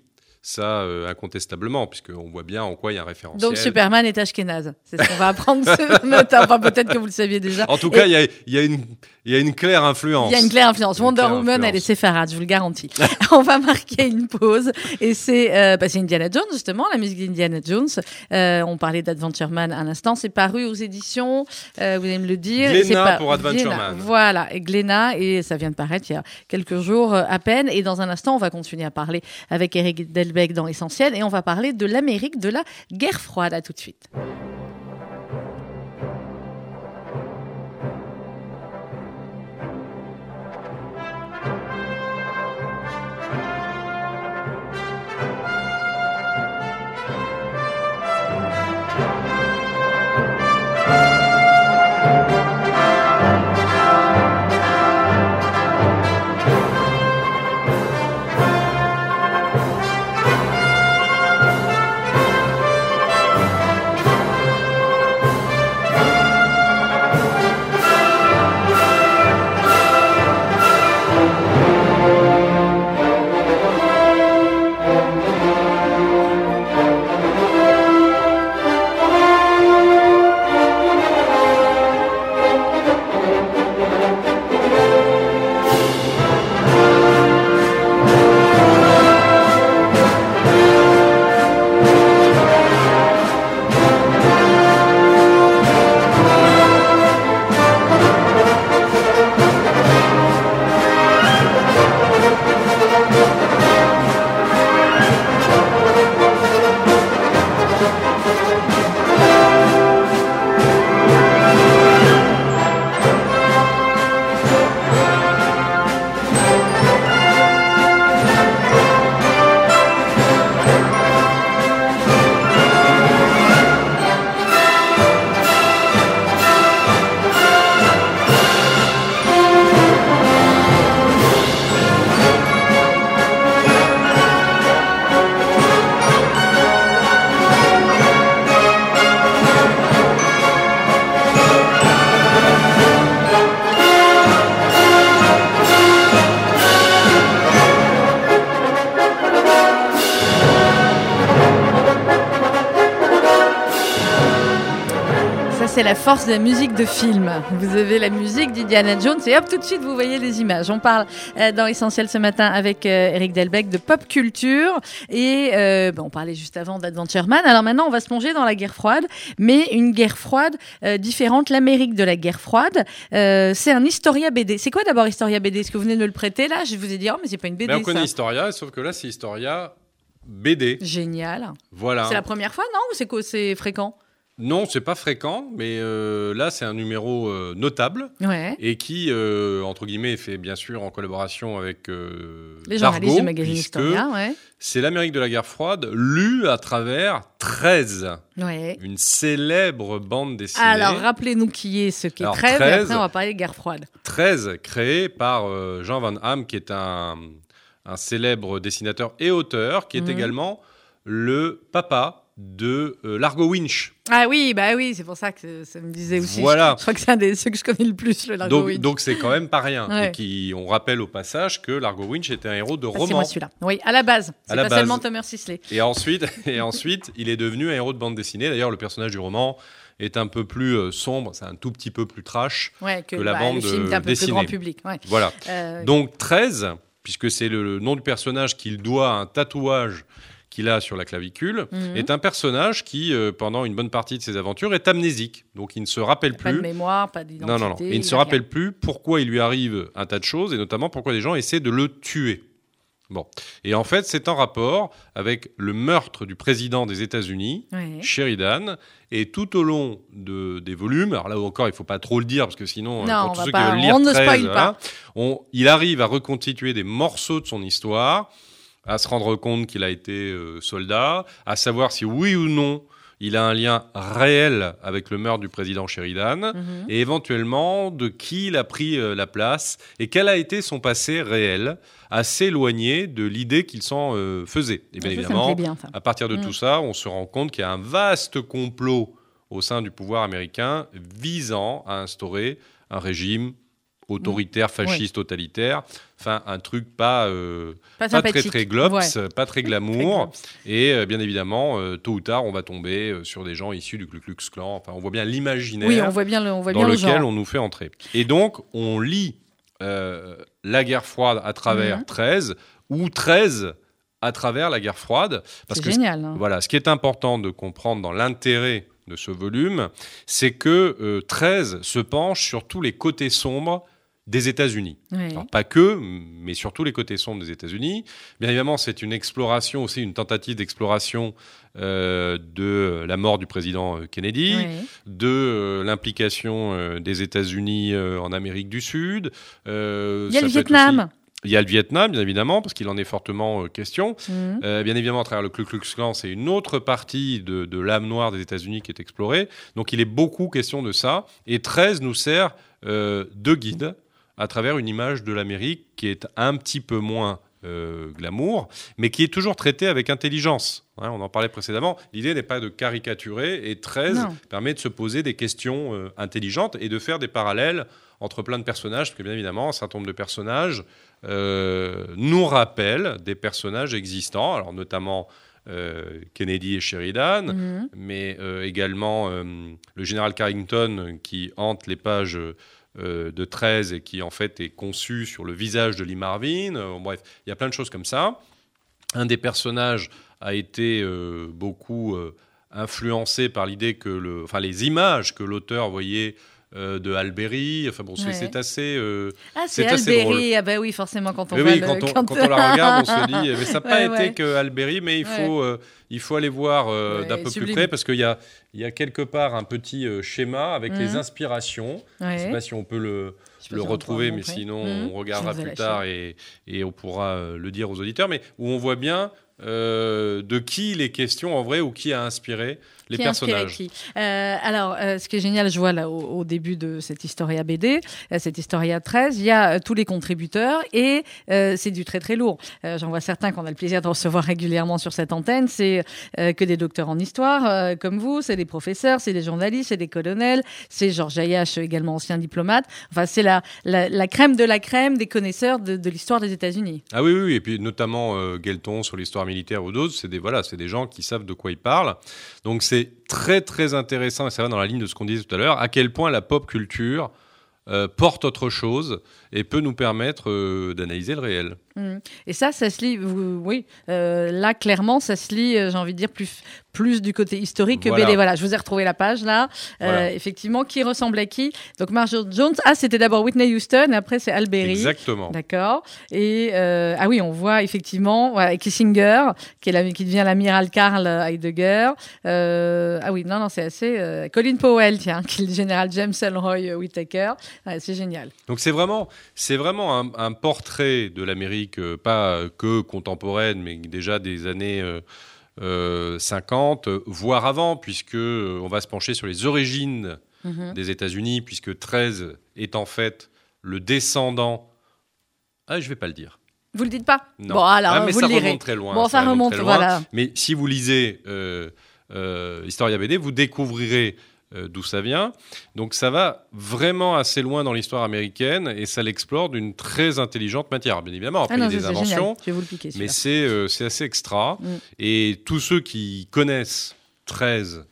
Ça, euh, incontestablement, puisqu'on voit bien en quoi il y a un référentiel. Donc Superman est ashkénaze. C'est ce qu'on va apprendre ce matin. Enfin, peut-être que vous le saviez déjà. En tout cas, il y a, il y a une, il y a une claire influence. Il y a une claire influence. Une Wonder claire Woman, influence. elle est séfarade, je vous le garantis. On va marquer une pause. Et c'est euh, bah, c'est Indiana Jones, justement, la musique d'Indiana Jones. Euh, on parlait d'Adventure Man à l'instant. C'est paru aux éditions, euh, vous allez me le dire. Glénat pas- pour Adventure Glénat. Man. Voilà, et Glénat, et ça vient de paraître il y a quelques jours euh, à peine. Et dans un instant, on va continuer à parler avec Eric Dans Essentiel. Et on va parler de l'Amérique de la guerre froide. À tout de suite. Force de la musique de film. Vous avez la musique d'Indiana Jones et hop, tout de suite, vous voyez les images. On parle euh, dans Essentiel ce matin avec euh, Eric Delbecq de pop culture et euh, ben, on parlait juste avant d'Adventure Man. Alors maintenant, on va se plonger dans la guerre froide, mais une guerre froide euh, différente. L'Amérique de la guerre froide, euh, c'est un Historia BD. C'est quoi d'abord Historia BD Est-ce que vous venez de me le prêter là? Je vous ai dit, oh, mais c'est pas une BD. Mais on connaît ça. Historia, sauf que là, c'est Historia BD. Génial. Voilà. C'est la première fois, non? Ou c'est quoi? C'est fréquent? Non, c'est pas fréquent, mais euh, là, c'est un numéro euh, notable Ouais. et qui, euh, entre guillemets, est fait bien sûr en collaboration avec Les journalistes du magazine Historia, ouais. C'est l'Amérique de la guerre froide, lue à travers 13, Ouais. une célèbre bande dessinée. Alors, rappelez-nous qui est ce qu'est Alors, 13, et 13. après on va parler de guerre froide. 13, créée par Jean Van Hamme, qui est un, un célèbre dessinateur et auteur, qui est Mhm. également le papa de euh, Largo Winch. Ah oui, bah oui, c'est pour ça que ça me disait aussi. Voilà. Je, crois que c'est un des ceux que je connais le plus, le Largo Donc, Winch. donc c'est quand même pas rien. Ouais. Et qui, on rappelle au passage que Largo Winch était un héros de Ah, c'est roman. moi celui-là. Oui, à la base. C'est pas base. seulement Thomas Sisley. Et ensuite, et ensuite, il est devenu un héros de bande dessinée. D'ailleurs, le personnage du roman est un peu plus euh, sombre, c'est un tout petit peu plus trash. Ouais, que, Que la bah, bande, le film un peu dessinée. plus grand public. Ouais. Voilà. Euh, Donc 13, puisque c'est le, le nom du personnage qu'il doit à un tatouage qu'il a sur la clavicule, Mhm. est un personnage qui, euh, pendant une bonne partie de ses aventures, est amnésique. Donc il ne se rappelle pas de plus. mémoire, pas d'identité. Non, non, non. Et il ne se rappelle plus pourquoi il lui arrive un tas de choses, et notamment pourquoi des gens essaient de le tuer. Bon. Et en fait, c'est en rapport avec le meurtre du président des États-Unis. Ouais. Sheridan, et tout au long de, des volumes, alors là encore, il faut pas trop le dire, parce que sinon, euh, Non, pour on tous ceux pas- qui veulent lire on ne 13, spoil voilà, pas. on- il arrive à reconstituer des morceaux de son histoire, à se rendre compte qu'il a été euh, soldat, à savoir si oui ou non il a un lien réel avec le meurtre du président Sheridan, Mhm. et éventuellement de qui il a pris euh, la place, et quel a été son passé réel, assez éloigné de l'idée qu'il s'en euh, faisait. Et bien Ça, évidemment, bien, à partir de Mm. tout ça, on se rend compte qu'il y a un vaste complot au sein du pouvoir américain visant à instaurer un régime autoritaire, fasciste, totalitaire. Enfin, un truc pas, euh, Pas pas très très glops, Ouais. pas très glamour. Et euh, bien évidemment, euh, tôt ou tard, on va tomber euh, sur des gens issus du Ku Klux Klan. Enfin, on voit bien l'imaginaire Oui, on voit bien le, on voit dans bien lequel on nous fait entrer. Et donc, on lit euh, la guerre froide à travers Mhm. 13 ou 13 à travers la guerre froide. Parce C'est que génial. hein. voilà, ce qui est important de comprendre dans l'intérêt de ce volume, c'est que euh, 13 se penche sur tous les côtés sombres des États-Unis. Ouais. Alors, pas que, mais surtout les côtés sombres des États-Unis. Bien évidemment, c'est une exploration aussi, une tentative d'exploration euh, de la mort du président euh, Kennedy, Ouais. de euh, l'implication euh, des États-Unis en Amérique du Sud. Il y a le Vietnam. aussi- Il y a le Vietnam, bien évidemment, parce qu'il en est fortement question. Euh, bien évidemment, à travers le Ku Klux Klan, c'est une autre partie de, de l'âme noire des États-Unis qui est explorée. Donc, il est beaucoup question de ça. Et 13 nous sert euh, de guide à travers une image de l'Amérique qui est un petit peu moins euh, glamour, mais qui est toujours traitée avec intelligence. Hein, on en parlait précédemment. L'idée n'est pas de caricaturer, et 13 Non. permet de se poser des questions euh, intelligentes et de faire des parallèles entre plein de personnages, parce que bien évidemment, un certain nombre de personnages euh, nous rappellent des personnages existants, alors notamment Kennedy et Sheridan, Mhm. mais également le général Carrington qui hante les pages euh, de 13 et qui en fait est conçu sur le visage de Lee Marvin. Euh, bref, il y a plein de choses comme ça. Un des personnages a été euh, beaucoup influencé par l'idée que le, enfin les images que l'auteur voyait euh, de Alberi. Enfin bon, c'est Ouais. c'est assez. euh, Ah, c'est Alberi. Ah bah oui, forcément, quand on oui, oui, le- quand, on, quand on la regarde, on se dit, mais ça n'a pas Ouais, été ouais. que Alberi, mais il faut, euh, il faut aller voir euh, d'un peu sublime. plus près parce qu'il y a, y a quelque part un petit euh, schéma avec les Mhm. inspirations. Je ne sais pas si on peut le, le retrouver, mais sinon Mhm. on regardera plus tard et, et on pourra le dire aux auditeurs, mais où on voit bien euh, de qui il est question en vrai ou qui a inspiré les inspiré personnages. Euh, alors, euh, ce qui est génial, je vois là au, au début de cette Historia BD, euh, cette Historia 13, il y a euh, tous les contributeurs et c'est du très très lourd. J'en vois certains qu'on a le plaisir de recevoir régulièrement sur cette antenne. C'est que des docteurs en histoire comme vous, c'est des professeurs, c'est des journalistes, c'est des colonels, c'est Georges Ayache, également ancien diplomate. Enfin, c'est la, la, la crème de la crème des connaisseurs de, de l'histoire des États-Unis. Ah oui, oui, oui, et puis notamment Guelton sur l'histoire militaire ou d'autres, c'est des, voilà, c'est des gens qui savent de quoi ils parlent. Donc c'est très très intéressant, et ça va dans la ligne de ce qu'on disait tout à l'heure, à quel point la pop culture euh, porte autre chose et peut nous permettre euh, d'analyser le réel. Mm. Et ça, ça se lit, oui, euh, là, clairement, ça se lit, euh, j'ai envie de dire, plus, plus du côté historique que Voilà. BD. Voilà, je vous ai retrouvé la page là. Voilà. effectivement, qui ressemble à qui? Donc, Marjorie Jones, ah, c'était d'abord Whitney Houston, après c'est Alberi. Exactement. D'accord. Et ah oui, on voit effectivement voilà, Kissinger, qui, est la- qui devient l'amiral Karl Heidegger. Ah oui, non, non, c'est assez. Colin Powell, tiens, qui est le général James Elroy Whittaker. Ouais, c'est génial. Donc c'est vraiment, c'est vraiment un, un portrait de l'Amérique, euh, pas que contemporaine, mais déjà des années euh, euh, 50, euh, voire avant, puisque on va se pencher sur les origines Mhm. des États-Unis, puisque 13 est en fait le descendant. Ah, je vais pas le dire. Vous le dites pas? Non. Bon, alors, Ah, mais vous ça le remonte très loin. Bon, ça remonte, très loin. voilà. Mais si vous lisez euh, euh, Historia BD, vous découvrirez d'où ça vient. Donc ça va vraiment assez loin dans l'histoire américaine et ça l'explore d'une très intelligente matière. Bien évidemment, après Ah non, il y a ça, des inventions, Je vais vous le piquer. mais c'est euh, c'est assez extra. Mm. Et tous ceux qui connaissent 13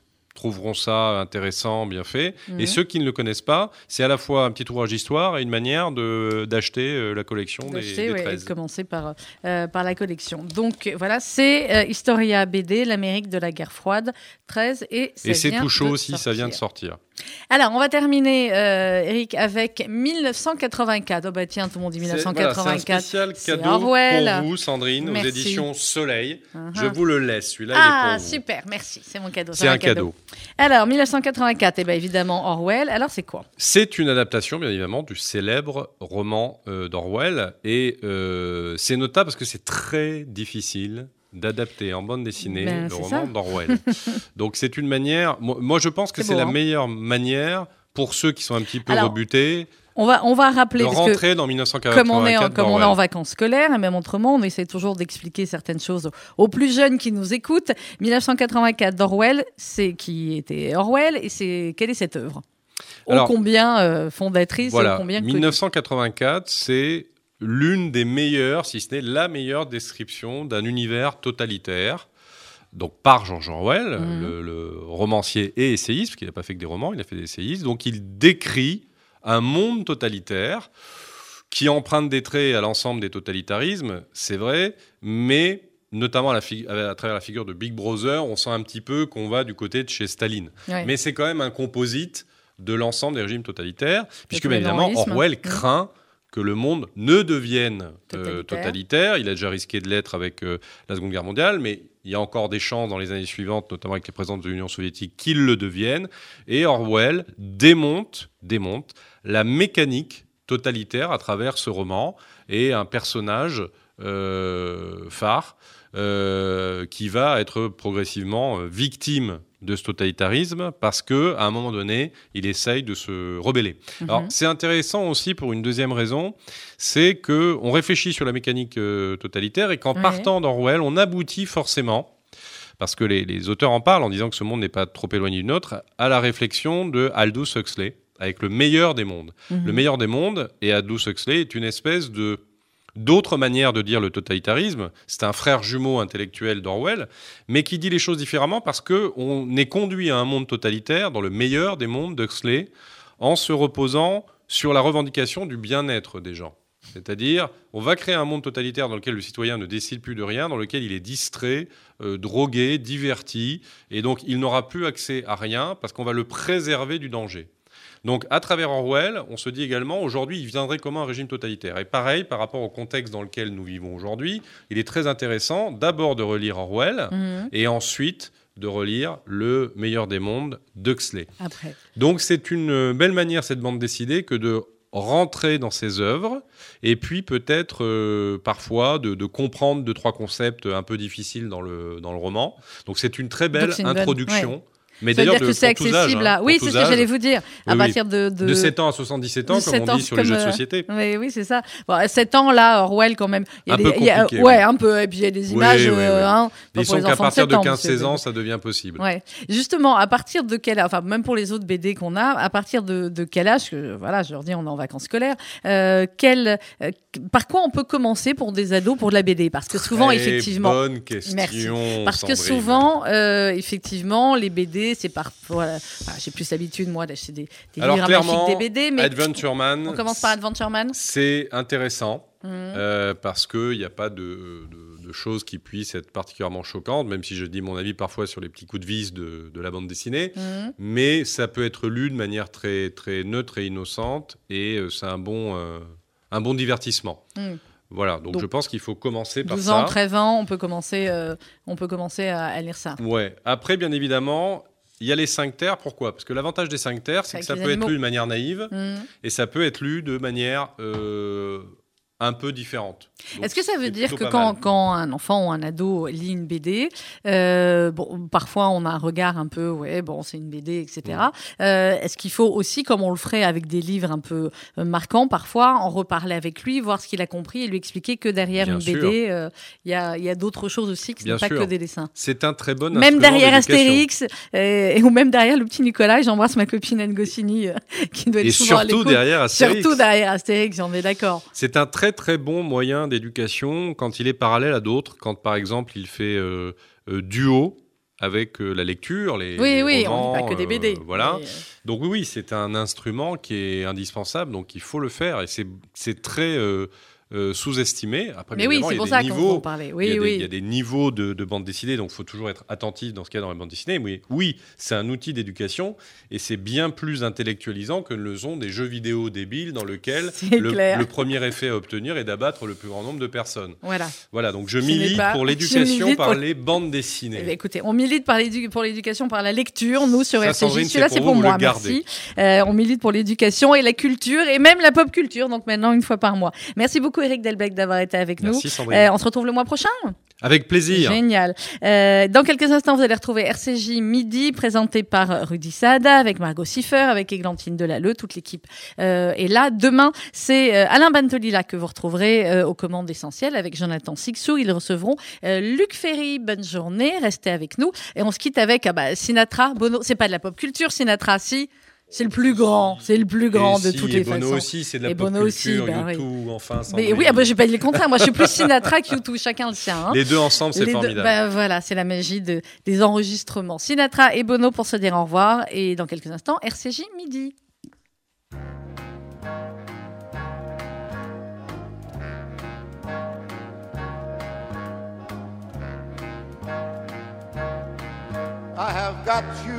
trouveront ça intéressant, bien fait. Et ceux qui ne le connaissent pas, c'est à la fois un petit ouvrage d'histoire et une manière d'acheter euh, la collection des, des ouais, et 13. de commencer par, euh, par la collection. Donc voilà, c'est euh, Historia BD, l'Amérique de la guerre froide, 13, et ça Et c'est tout chaud aussi, ça vient de sortir. Alors, on va terminer, euh, Eric, avec 1984. Oh bah tiens, tout le monde dit C'est voilà, un 1984. spécial cadeau pour vous, Sandrine, Merci. aux éditions Soleil. Uh-huh. Je vous le laisse, celui-là, Ah, il est pour vous. super, merci, c'est mon cadeau. C'est un cadeau. Alors, 1984, eh ben, évidemment, Orwell. Alors, c'est quoi? C'est une adaptation, bien évidemment, du célèbre roman euh, d'Orwell. Et euh, c'est notable parce que c'est très difficile d'adapter en bande dessinée Ben, le roman d'Orwell. Donc c'est une manière... Moi, moi, je pense que C'est la hein. meilleure manière pour ceux qui sont un petit peu Alors, rebutés on va, on va rappeler, de parce que rentrer dans 1984 comme on est, en, comme on est en d'Orwell. vacances scolaires, et même autrement, on essaie toujours d'expliquer certaines choses aux, plus jeunes qui nous écoutent. 1984 d'Orwell, c'est qui était Orwell, et c'est quelle est cette œuvre? Ô combien euh, fondatrice, Voilà, combien connue? 1984, c'est l'une des meilleures, si ce n'est la meilleure description d'un univers totalitaire. Donc par George Orwell, Mhm. le, le romancier et essayiste, parce qu'il n'a pas fait que des romans, il a fait des essayistes. Donc il décrit un monde totalitaire qui emprunte des traits à l'ensemble des totalitarismes, c'est vrai, mais notamment à, la fi- à travers la figure de Big Brother, on sent un petit peu qu'on va du côté de chez Staline. Ouais. Mais c'est quand même un composite de l'ensemble des régimes totalitaires, puisque bien évidemment. Orwell Mm. craint que le monde ne devienne euh, Totalitaire. totalitaire. Il a déjà risqué de l'être avec euh, la Seconde Guerre mondiale, mais il y a encore des chances dans les années suivantes, notamment avec les présences de l'Union soviétique, qu'il le devienne. Et Orwell démonte, démonte la mécanique totalitaire à travers ce roman et un personnage euh, phare euh, qui va être progressivement victime de ce totalitarisme parce que à un moment donné, il essaye de se rebeller. Alors Mhm. c'est intéressant aussi pour une deuxième raison, c'est que on réfléchit sur la mécanique euh, totalitaire et qu'en Ouais. partant d'Orwell, on aboutit forcément parce que les, les auteurs en parlent en disant que ce monde n'est pas trop éloigné du nôtre, à la réflexion de Aldous Huxley avec le meilleur des mondes. Mhm. Le meilleur des mondes, et Aldous Huxley est une espèce de d'autres manières de dire le totalitarisme. C'est un frère jumeau intellectuel d'Orwell, mais qui dit les choses différemment parce que on est conduit à un monde totalitaire dans le meilleur des mondes d'Huxley en se reposant sur la revendication du bien-être des gens. C'est-à-dire, on va créer un monde totalitaire dans lequel le citoyen ne décide plus de rien, dans lequel il est distrait, euh, drogué, diverti, et donc il n'aura plus accès à rien parce qu'on va le préserver du danger. Donc, à travers Orwell, on se dit également, aujourd'hui, il viendrait comment un régime totalitaire Et pareil, par rapport au contexte dans lequel nous vivons aujourd'hui, il est très intéressant d'abord de relire Orwell Mhm. et ensuite de relire Le meilleur des mondes d'Huxley. Après. Donc, c'est une belle manière, cette bande dessinée, que de rentrer dans ses œuvres et puis peut-être euh, parfois de, de comprendre deux, trois concepts un peu difficiles dans le, dans le roman. Donc, c'est une très belle bonne- introduction. Mais d'ailleurs, que c'est accessible hein, à. Oui, c'est ce que j'allais vous dire. À partir de, de... De 7 ans à 77 ans, comme 7 on dit sur les jeux de société. Oui, oui, c'est ça. Bon, à 7 ans, là, Orwell, quand même. Il y a Un des, peu il y a- ouais, oui. un peu. Et puis, il y a des images. hein, Ils pour sont qu'à partir de sept ans, 15-16 monsieur. ans, ça devient possible. Ouais. Justement, à partir de quel âge, enfin même pour les autres BD qu'on a, à partir de, de quel âge, que, voilà, je leur dis, on est en vacances scolaires, euh, quel, euh, par quoi on peut commencer pour des ados pour de la BD Parce que souvent, Très effectivement, Bonne question. Merci. parce que souvent, euh, effectivement, les BD, c'est parfois, enfin, j'ai plus l'habitude moi d'acheter des, des Alors, livres clairement, des BD, mais Adventure Man. on commence par Adventure Man. C'est intéressant Mhm. euh, parce qu'il n'y a pas de, de- de choses qui puissent être particulièrement choquantes, même si je dis mon avis parfois sur les petits coups de vis de, de la bande dessinée. Mhm. Mais ça peut être lu de manière très, très neutre et innocente et euh, c'est un bon, euh, un bon divertissement. Mhm. Voilà, donc, Donc, je pense qu'il faut commencer par 12 ça. ans, 13 ans, on peut commencer, euh, on peut commencer à, à lire ça. Ouais. Après, bien évidemment, il y a les 5 terres. Pourquoi? Parce que l'avantage des 5 terres, c'est que ça peut être lu de manière naïve Mhm. et ça peut être lu de manière euh, un peu différentes. Donc, Est-ce que ça veut dire que quand, un enfant ou un ado lit une BD, euh, bon, parfois on a un regard un peu, ouais, bon, c'est une BD, etc. Mm. Euh, Est-ce qu'il faut aussi, comme on le ferait avec des livres un peu euh, marquants, parfois en reparler avec lui, voir ce qu'il a compris et lui expliquer que derrière Bien une sûr. BD, euh, il y a, il y a d'autres choses aussi que ce Bien n'est pas que des dessins. C'est un très bon Même derrière. Astérix, et, ou même derrière le petit Nicolas, j'embrasse ma copine Anne Goscinny, qui doit être Et souvent surtout derrière Astérix. Surtout derrière Astérix, on est d'accord. C'est un très très bon moyen d'éducation quand il est parallèle à d'autres. Quand par exemple il fait euh, euh, duo avec euh, la lecture, les, Oui, les oui, on romans, dit pas que des BD. voilà. Mais, Donc oui, oui, c'est un instrument qui est indispensable, donc il faut le faire et c'est c'est très euh, sous-estimé. Après, Mais oui, c'est pour ça qu'on niveaux. en parlait. il, y Oui, a des, oui. il y a des niveaux de, de bande dessinée, donc il faut toujours être attentif dans ce a dans la bande dessinée. Mais oui, c'est un outil d'éducation et c'est bien plus intellectualisant que ne le sont des jeux vidéo débiles dans lesquels C'est le, premier effet à obtenir est d'abattre le plus grand nombre de personnes. Voilà. Voilà, donc je milite pas- pour l'éducation par pour- les bandes Eh bien, dessinées. écoutez, on milite par pour l'éducation par la lecture, nous sur. Sandrine, Celui-là, c'est pour pour vous, vous moi, merci. Euh, on milite pour l'éducation et la culture et même la pop culture, donc maintenant une fois par mois. Merci beaucoup Eric Delbecq d'avoir été avec Merci nous. Sandrine. Euh, on se retrouve le mois prochain. Avec plaisir. Génial. Euh, dans quelques instants, vous allez retrouver RCJ Midi, présenté par Rudy Saada, avec Margot Siffer, avec Églantine Delalleux, toute l'équipe euh, est là. Demain, c'est euh, Alain Bantolila que vous retrouverez euh, aux commandes essentielles avec Jonathan Sixou. Ils recevront Luc Ferry. Bonne journée, restez avec nous. Et on se quitte avec ah bah, Sinatra, Bono. C'est pas de la pop culture, Sinatra, si. C'est le plus grand, c'est le plus grand Et de si, toutes et les Bono façons. aussi, c'est de la Et pop Bono aussi, culture, ben oui. YouTube, enfin. Mais oui, ah bah, j'ai pas dit le contraire. Moi, je suis plus Sinatra que YouTube, chacun le sien. hein. Les deux ensemble, c'est Les deux- formidable. bah, voilà, c'est la magie de, des enregistrements. Sinatra et Bono pour se dire au revoir. Et dans quelques instants, RCJ midi. I have got you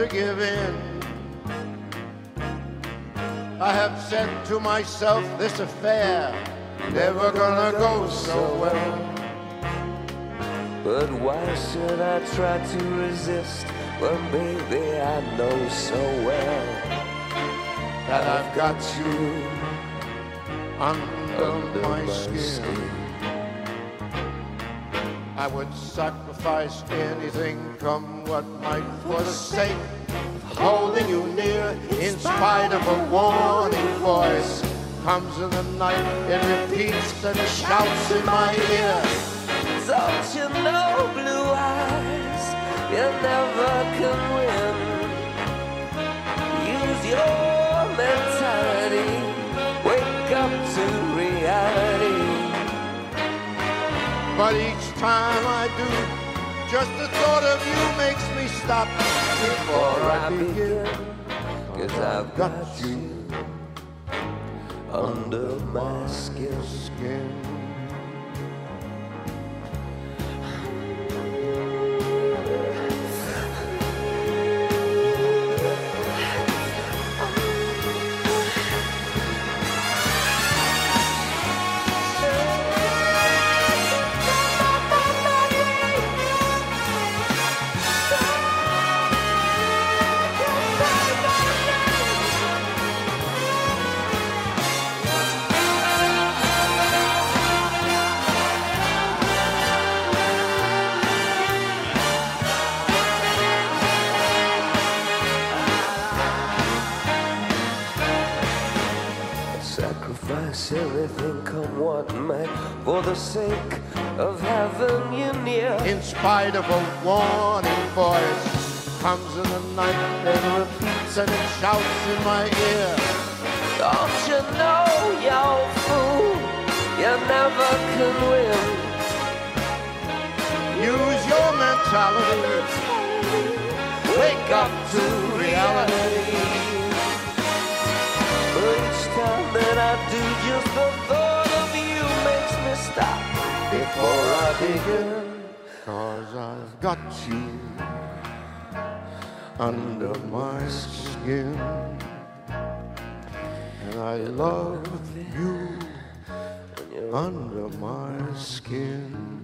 to give in. I have said to myself, this affair never gonna go so well. But why should I try to resist when, baby, I know so well that I've got you under, under my, my skin. skin? I would sacrifice anything, come what might, for the sake of holding you near. In spite of a warning voice, comes in the night, it repeats and shouts in my ear. Don't you know, blue eyes, you never can win. Use your mentality, wake up to reality. But time I do, just the thought of you makes me stop before I begin. Cause I've got you under my skin. In of a warning voice, comes in the night and repeats and it shouts in my ear. Don't you know, you fool, you never can win. Use your mentality, wake up to reality. But each time that I do, just the thought of you makes me stop before I begin. I've got you under my skin. And I love you under my skin.